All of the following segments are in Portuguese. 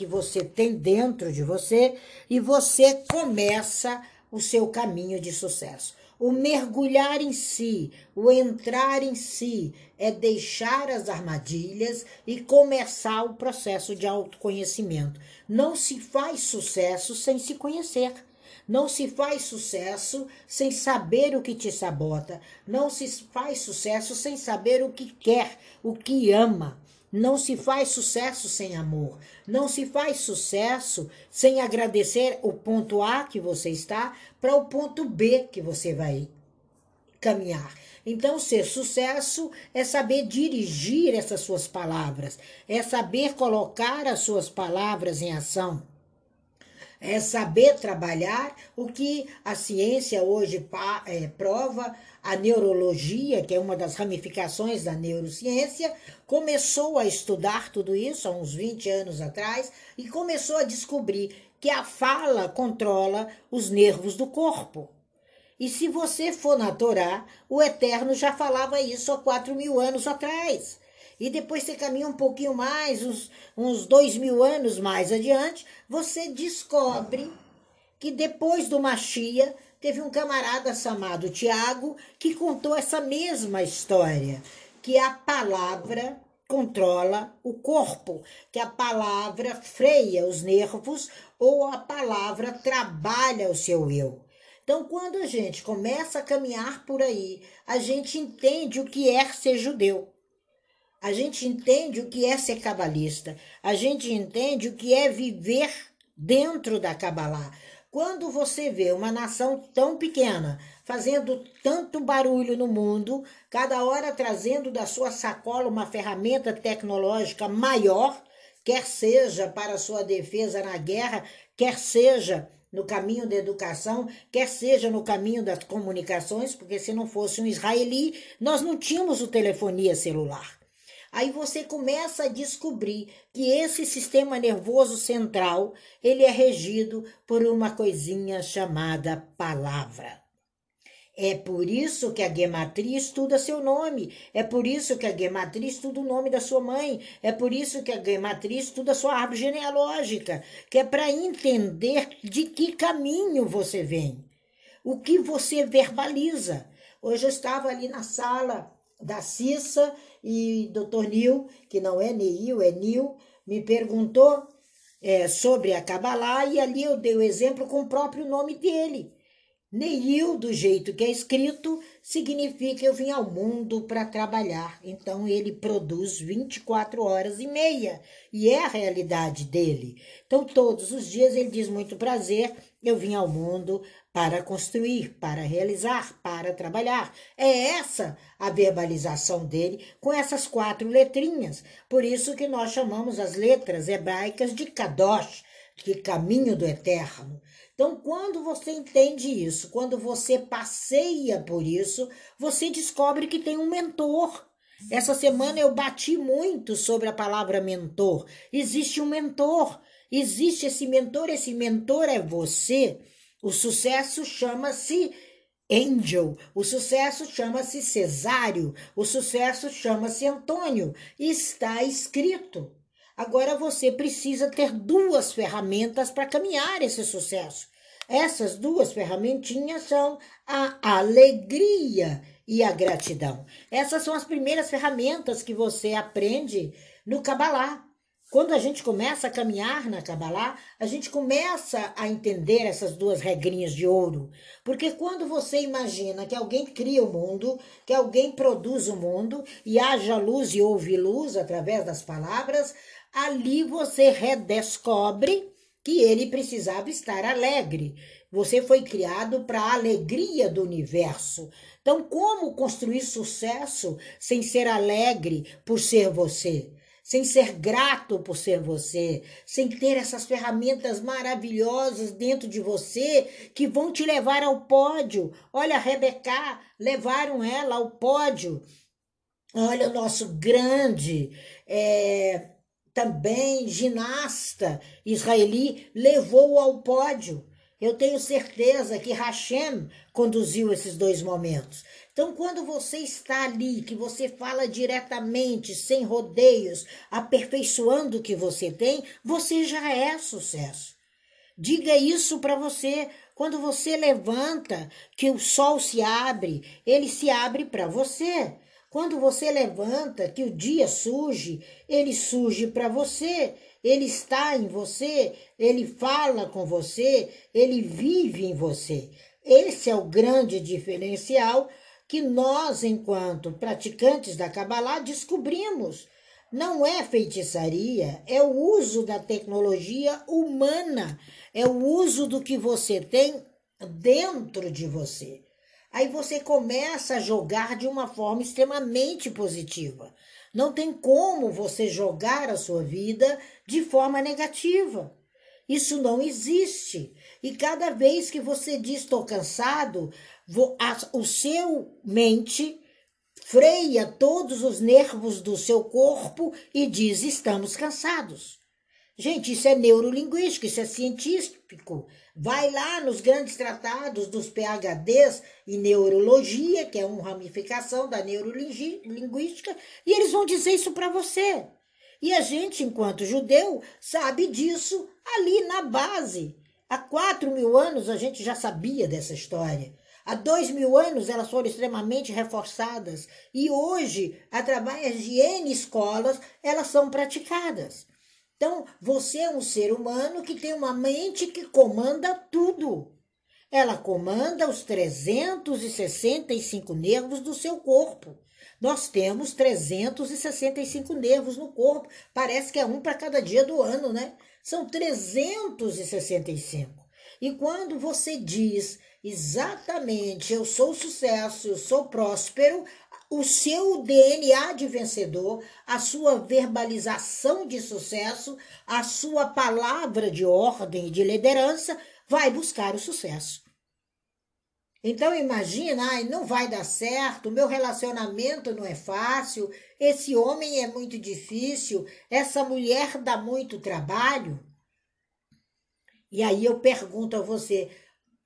que você tem dentro de você e você começa o seu caminho de sucesso. O mergulhar em si, o entrar em si, é deixar as armadilhas e começar o processo de autoconhecimento. Não se faz sucesso sem se conhecer. Não se faz sucesso sem saber o que te sabota. Não se faz sucesso sem saber o que quer, o que ama. Não se faz sucesso sem amor. Não se faz sucesso sem agradecer o ponto A que você está para o ponto B que você vai caminhar. Então, ser sucesso é saber dirigir essas suas palavras, é saber colocar as suas palavras em ação é saber trabalhar o que a ciência hoje é, prova, a neurologia, que é uma das ramificações da neurociência, começou a estudar tudo isso há uns 20 anos atrás e começou a descobrir que a fala controla os nervos do corpo. E se você for na Torá, o Eterno já falava isso há 4 mil anos atrás. E depois você caminha um pouquinho mais, uns, uns dois mil anos mais adiante, você descobre que depois do Machia teve um camarada chamado Tiago que contou essa mesma história, que a palavra controla o corpo, que a palavra freia os nervos ou a palavra trabalha o seu eu. Então, quando a gente começa a caminhar por aí, a gente entende o que é ser judeu. A gente entende o que é ser cabalista. A gente entende o que é viver dentro da Cabalá. Quando você vê uma nação tão pequena fazendo tanto barulho no mundo, cada hora trazendo da sua sacola uma ferramenta tecnológica maior, quer seja para sua defesa na guerra, quer seja no caminho da educação, quer seja no caminho das comunicações, porque se não fosse um israeli, nós não tínhamos o telefonia celular. Aí você começa a descobrir que esse sistema nervoso central, ele é regido por uma coisinha chamada palavra. É por isso que a gematria estuda seu nome. É por isso que a gematria estuda o nome da sua mãe. É por isso que a gematria estuda sua árvore genealógica, que é para entender de que caminho você vem, o que você verbaliza. Hoje eu estava ali na sala da Cissa e Dr. Nil, que não é Neil, é Nil, me perguntou é, sobre a Kabbalah e ali eu dei o exemplo com o próprio nome dele. Neil, do jeito que é escrito, significa eu vim ao mundo para trabalhar. Então ele produz 24 horas e meia e é a realidade dele. Então todos os dias ele diz muito prazer, eu vim ao mundo para construir, para realizar, para trabalhar. É essa a verbalização dele com essas quatro letrinhas. Por isso que nós chamamos as letras hebraicas de Kadosh, que caminho do eterno. Então, quando você entende isso, quando você passeia por isso, você descobre que tem um mentor. Essa semana eu bati muito sobre a palavra mentor. Existe um mentor, existe esse mentor, esse mentor é você. O sucesso chama-se Angel, o sucesso chama-se Cesário, o sucesso chama-se Antônio. Está escrito. Agora você precisa ter duas ferramentas para caminhar esse sucesso. Essas duas ferramentinhas são a alegria e a gratidão. Essas são as primeiras ferramentas que você aprende no Kabbalah. Quando a gente começa a caminhar na Kabbalah, a gente começa a entender essas duas regrinhas de ouro. Porque quando você imagina que alguém cria o mundo, que alguém produz o mundo, e haja luz e ouve luz através das palavras, ali você redescobre que ele precisava estar alegre. Você foi criado para a alegria do universo. Então, como construir sucesso sem ser alegre por ser você? Sem ser grato por ser você, sem ter essas ferramentas maravilhosas dentro de você que vão te levar ao pódio. Olha, a Rebeca, levaram ela ao pódio. Olha, o nosso grande é, também ginasta israeli levou ao pódio. Eu tenho certeza que Hashem conduziu esses dois momentos. Então, quando você está ali, que você fala diretamente, sem rodeios, aperfeiçoando o que você tem, você já é sucesso. Diga isso para você. Quando você levanta, que o sol se abre, ele se abre para você. Quando você levanta, que o dia surge, ele surge para você. Ele está em você, ele fala com você, ele vive em você. Esse é o grande diferencial que nós, enquanto praticantes da Kabbalah, descobrimos. Não é feitiçaria, é o uso da tecnologia humana, é o uso do que você tem dentro de você. Aí você começa a jogar de uma forma extremamente positiva. Não tem como você jogar a sua vida de forma negativa. Isso não existe. E cada vez que você diz estou cansado, o seu mente freia todos os nervos do seu corpo e diz estamos cansados. Gente, isso é neurolinguístico, isso é científico. Vai lá nos grandes tratados dos PhDs em neurologia, que é uma ramificação da neurolinguística, e eles vão dizer isso para você. E a gente, enquanto judeu, sabe disso ali na base. Há quatro mil anos a gente já sabia dessa história. Há dois mil anos elas foram extremamente reforçadas e hoje, através de N escolas, elas são praticadas. Então, você é um ser humano que tem uma mente que comanda tudo. Ela comanda os 365 nervos do seu corpo. Nós temos 365 nervos no corpo. Parece que é um para cada dia do ano, né? São 365. E quando você diz exatamente eu sou sucesso, eu sou próspero, o seu DNA de vencedor, a sua verbalização de sucesso, a sua palavra de ordem e de liderança vai buscar o sucesso. Então imagina, ai, não vai dar certo, meu relacionamento não é fácil, esse homem é muito difícil, essa mulher dá muito trabalho. E aí eu pergunto a você,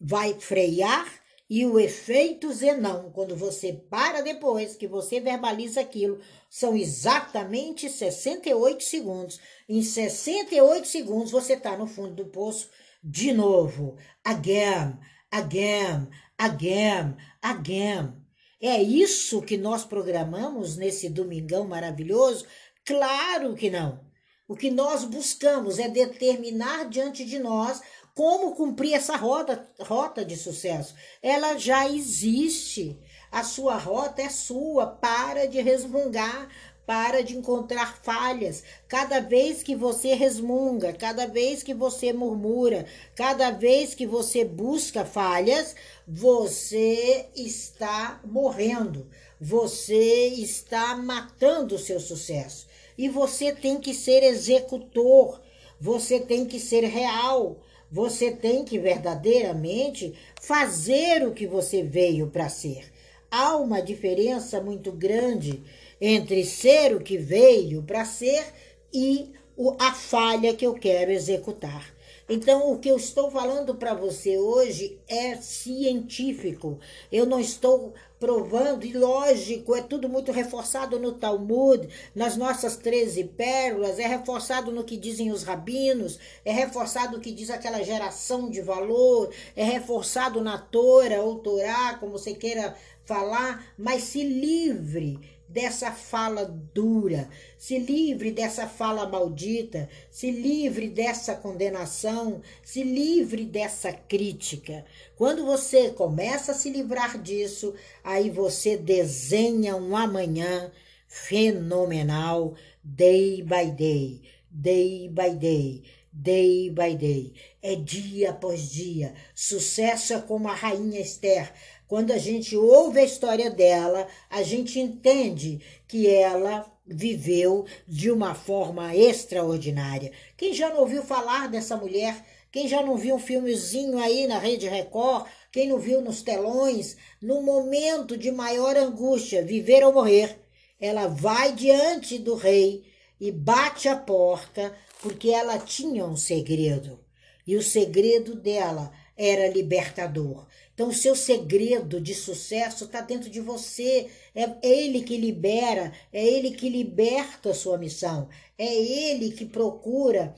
vai frear? E o efeito Zenão, quando você para depois que você verbaliza aquilo, são exatamente 68 segundos. Em 68 segundos você está no fundo do poço de novo. Again, again, again, again. É isso que nós programamos nesse domingão maravilhoso? Claro que não. O que nós buscamos é determinar diante de nós como cumprir essa rota, rota de sucesso. Ela já existe. A sua rota é sua. Para de resmungar, para de encontrar falhas. Cada vez que você resmunga, cada vez que você murmura, cada vez que você busca falhas, você está morrendo. Você está matando o seu sucesso. E você tem que ser executor. Você tem que ser real. Você tem que verdadeiramente fazer o que você veio para ser. Há uma diferença muito grande entre ser o que veio para ser e a falha que eu quero executar. Então, o que eu estou falando para você hoje é científico. Eu não estou provando, e lógico, é tudo muito reforçado no Talmud, nas nossas 13 pérolas, é reforçado no que dizem os rabinos, é reforçado no que diz aquela geração de valor, é reforçado na Torá ou Torá, como você queira falar, mas se livre dessa fala dura, se livre dessa fala maldita, se livre dessa condenação, se livre dessa crítica. Quando você começa a se livrar disso, aí você desenha um amanhã fenomenal, day by day, day by day, day by day. É dia após dia. Sucesso é como a rainha Esther quando a gente ouve a história dela, a gente entende que ela viveu de uma forma extraordinária. Quem já não ouviu falar dessa mulher? Quem já não viu um filmezinho aí na Rede Record? Quem não viu nos telões? No momento de maior angústia, viver ou morrer, ela vai diante do rei e bate a porta porque ela tinha um segredo. E o segredo dela era libertador. Então, o seu segredo de sucesso está dentro de você. É ele que libera, é ele que liberta a sua missão, é ele que procura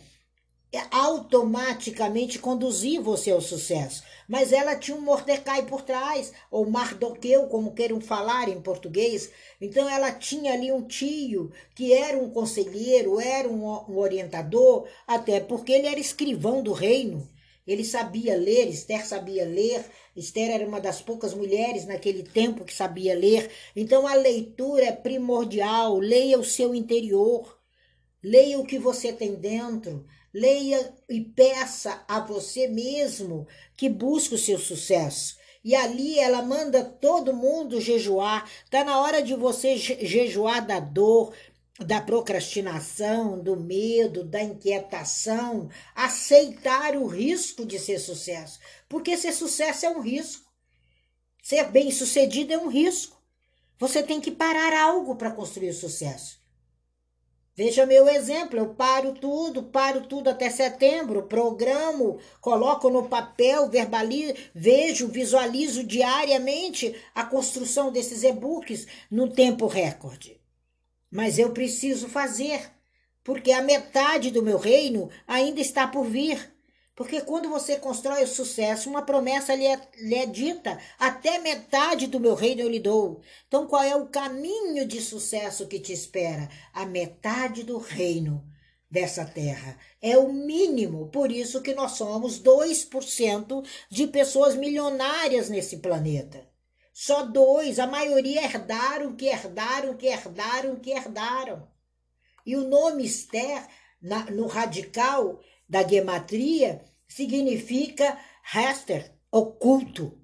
automaticamente conduzir você ao sucesso. Mas ela tinha um Mordecai por trás, ou Mardoqueu, como queiram falar em português. Então ela tinha ali um tio que era um conselheiro, era um orientador, até porque ele era escrivão do reino. Ele sabia ler, Esther sabia ler, Esther era uma das poucas mulheres naquele tempo que sabia ler. Então a leitura é primordial. Leia o seu interior, leia o que você tem dentro, leia e peça a você mesmo que busque o seu sucesso. E ali ela manda todo mundo jejuar. Tá na hora de você jejuar da dor, da procrastinação, do medo, da inquietação, aceitar o risco de ser sucesso. Porque ser sucesso é um risco. Ser bem-sucedido é um risco. Você tem que parar algo para construir o sucesso. Veja meu exemplo, eu paro tudo, paro tudo até setembro, programo, coloco no papel, verbalizo, vejo, visualizo diariamente a construção desses e-books no tempo recorde. Mas eu preciso fazer, porque a metade do meu reino ainda está por vir. Porque quando você constrói o sucesso, uma promessa lhe é, lhe é, dita: até metade do meu reino eu lhe dou. Então, qual é o caminho de sucesso que te espera? A metade do reino dessa terra. É o mínimo, por isso que nós somos 2% de pessoas milionárias nesse planeta. Só dois, a maioria herdaram, que herdaram, que herdaram, que herdaram. E o nome Esther, na, no radical, da gematria significa Hester, oculto.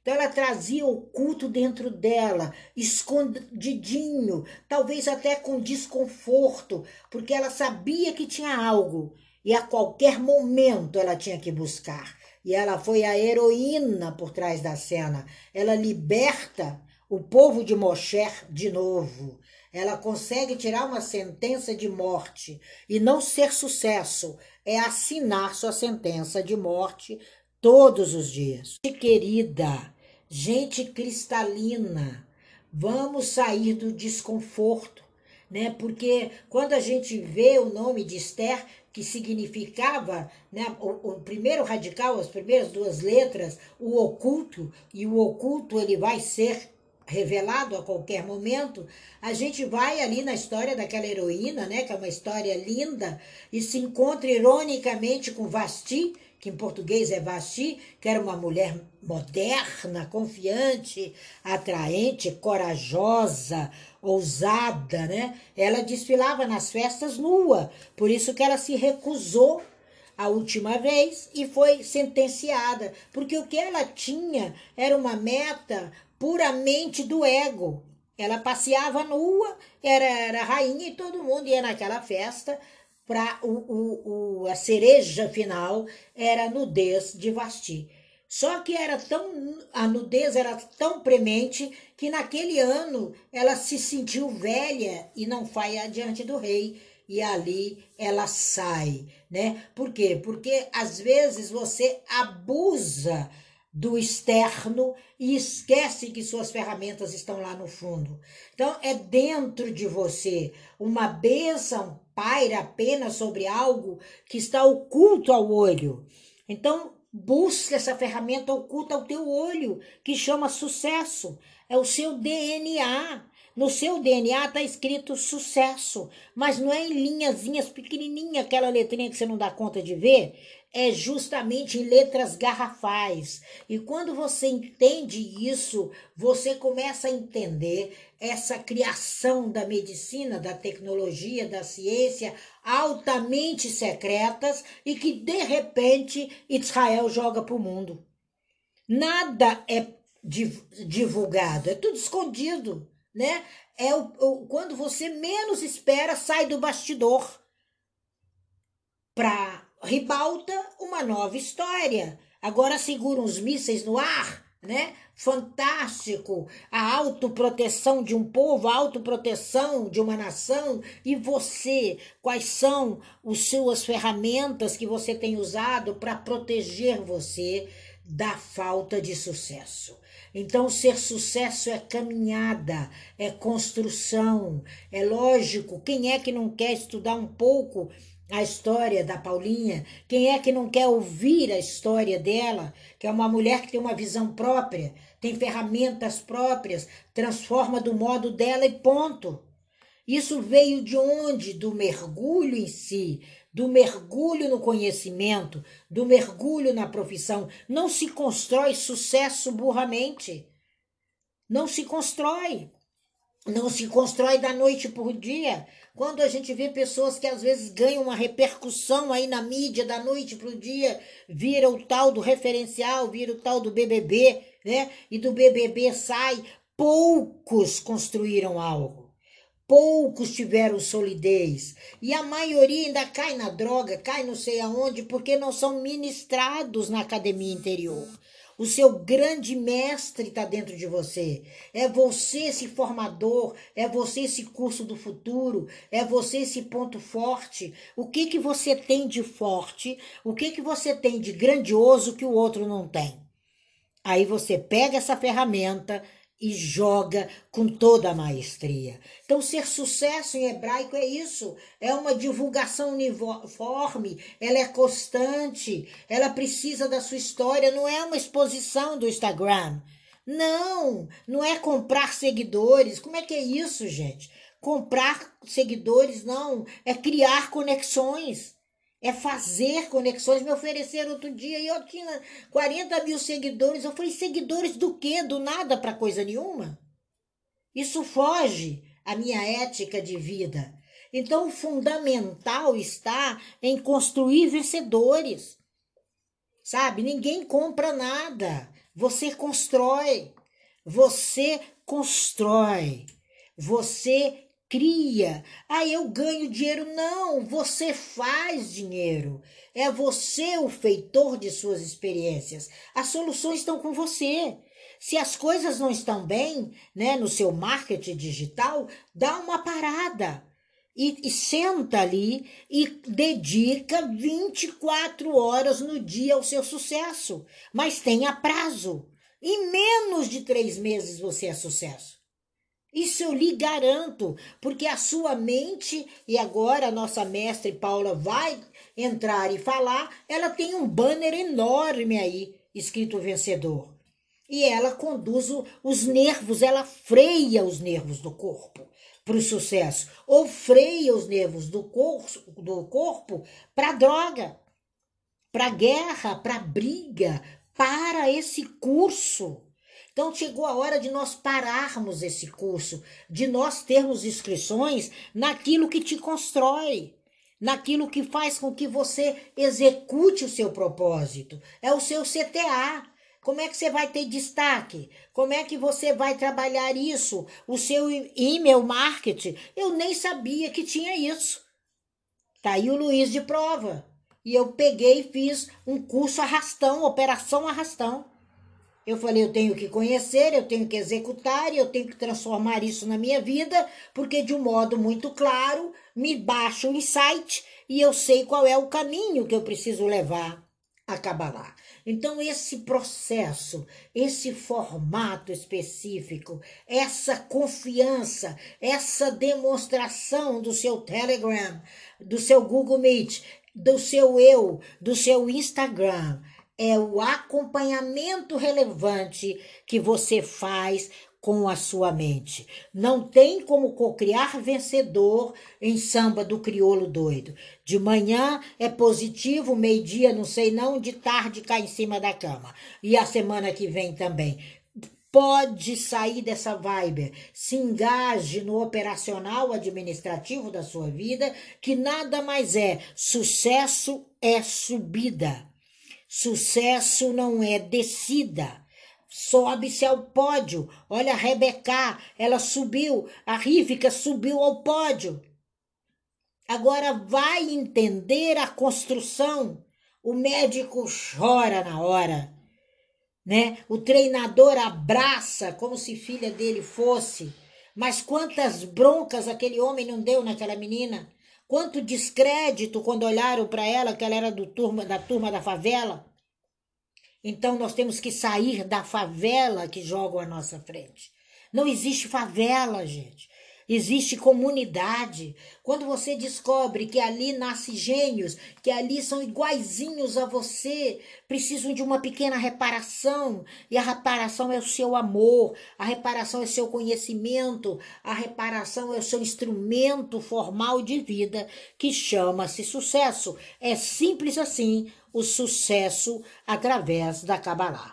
Então ela trazia o culto dentro dela, escondidinho, talvez até com desconforto, porque ela sabia que tinha algo e a qualquer momento ela tinha que buscar. E ela foi a heroína por trás da cena. Ela liberta o povo de Mosher de novo ela consegue tirar uma sentença de morte e não ser sucesso, é assinar sua sentença de morte todos os dias. Querida, gente cristalina, vamos sair do desconforto, né? Porque quando a gente vê o nome de Esther, que significava, né, o, o, primeiro radical, as primeiras duas letras, o oculto, e o oculto ele vai ser revelado a qualquer momento, a gente vai ali na história daquela heroína, né, que é uma história linda, e se encontra ironicamente com Vasti, que em português é Vasti, que era uma mulher moderna, confiante, atraente, corajosa, ousada, né? Ela desfilava nas festas nua, por isso que ela se recusou a última vez e foi sentenciada, porque o que ela tinha era uma meta puramente do ego. Ela passeava nua, era, era rainha e todo mundo ia naquela festa para o, o, o, a cereja final era a nudez de Vasti. Só que era tão a nudez era tão premente que naquele ano ela se sentiu velha e não foi adiante do rei e ali ela sai, né? Por quê? Porque às vezes você abusa do externo e esquece que suas ferramentas estão lá no fundo. Então, é dentro de você. Uma bênção paira apenas sobre algo que está oculto ao olho. Então, busque essa ferramenta oculta ao teu olho, que chama sucesso. É o seu DNA. No seu DNA está escrito sucesso, mas não é em linhazinhas pequenininhas, aquela letrinha que você não dá conta de ver é justamente em letras garrafais. E quando você entende isso, você começa a entender essa criação da medicina, da tecnologia, da ciência altamente secretas e que de repente Israel joga para o mundo. Nada é divulgado, é tudo escondido, né? É o, o quando você menos espera sai do bastidor para ribalta uma nova história. Agora seguram os mísseis no ar, né? Fantástico, a autoproteção de um povo, a autoproteção de uma nação. E você, quais são as suas ferramentas que você tem usado para proteger você da falta de sucesso? Então, ser sucesso é caminhada, é construção. É lógico, quem é que não quer estudar um pouco a história da Paulinha? Quem é que não quer ouvir a história dela? Que é uma mulher que tem uma visão própria, tem ferramentas próprias, transforma do modo dela e ponto. Isso veio de onde? Do mergulho em si, do mergulho no conhecimento, do mergulho na profissão. Não se constrói sucesso burramente. Não se constrói. Não se constrói da noite por dia. Quando a gente vê pessoas que às vezes ganham uma repercussão aí na mídia da noite para o dia, vira o tal do referencial, vira o tal do BBB, né? E do BBB sai, poucos construíram algo poucos tiveram solidez. E a maioria ainda cai na droga, cai não sei aonde, porque não são ministrados na academia interior. O seu grande mestre está dentro de você. É você esse formador, é você esse curso do futuro, é você esse ponto forte. O que que você tem de forte? O que que você tem de grandioso que o outro não tem? Aí você pega essa ferramenta e joga com toda a maestria. Então, ser sucesso em hebraico é isso, é uma divulgação uniforme, ela é constante, ela precisa da sua história, não é uma exposição do Instagram. Não, não é comprar seguidores. Como é que é isso, gente? Comprar seguidores não, é criar conexões é fazer conexões. Me ofereceram outro dia e eu tinha 40 mil seguidores. Eu falei, seguidores do quê? Do nada para coisa nenhuma? Isso foge à minha ética de vida. Então, o fundamental está em construir vencedores. Sabe? Ninguém compra nada. Você constrói. Você constrói. Você cria. Ah, eu ganho dinheiro. Não, você faz dinheiro. É você o feitor de suas experiências. As soluções estão com você. Se as coisas não estão bem, né, no seu marketing digital, dá uma parada. E, e, senta ali e dedica 24 horas no dia ao seu sucesso. Mas tenha prazo. Em menos de três meses você é sucesso. Isso eu lhe garanto, porque a sua mente, e agora a nossa mestre Paula vai entrar e falar, ela tem um banner enorme aí, escrito vencedor. E ela conduz os nervos, ela freia os nervos do corpo para o sucesso, ou freia os nervos do corpo, do corpo para droga, para guerra, para briga, para esse curso. Então chegou a hora de nós pararmos esse curso, de nós termos inscrições naquilo que te constrói, naquilo que faz com que você execute o seu propósito. É o seu CTA. Como é que você vai ter destaque? Como é que você vai trabalhar isso? O seu e-mail marketing? Eu nem sabia que tinha isso. Tá aí o Luiz de prova. E eu peguei e fiz um curso arrastão, operação arrastão. Eu falei, eu tenho que conhecer, eu tenho que executar, eu tenho que transformar isso na minha vida, porque de um modo muito claro me baixa o insight e eu sei qual é o caminho que eu preciso levar a Kabbalah. Então, esse processo, esse formato específico, essa confiança, essa demonstração do seu Telegram, do seu Google Meet, do seu eu, do seu Instagram, é o acompanhamento relevante que você faz com a sua mente. Não tem como cocriar vencedor em samba do crioulo doido. De manhã é positivo, meio-dia não sei não, de tarde cai em cima da cama. E a semana que vem também. Pode sair dessa vibe, se engaje no operacional administrativo da sua vida, que nada mais é. Sucesso é subida. Sucesso não é descida. Sobe-se ao pódio. Olha a Rebeca, ela subiu. A Rífica subiu ao pódio. Agora vai entender a construção. O médico chora na hora. né? O treinador abraça como se filha dele fosse. Mas quantas broncas aquele homem não deu naquela menina? Quanto descrédito quando olharam para ela que ela era do turma, da turma da favela? Então nós temos que sair da favela que jogam à nossa frente. Não existe favela, gente. Existe comunidade. Quando você descobre que ali nasce gênios, que ali são iguaizinhos a você, precisam de uma pequena reparação, e a reparação é o seu amor, a reparação é o seu conhecimento, a reparação é o seu instrumento formal de vida, que chama-se sucesso. É simples assim o sucesso através da Kabbalah.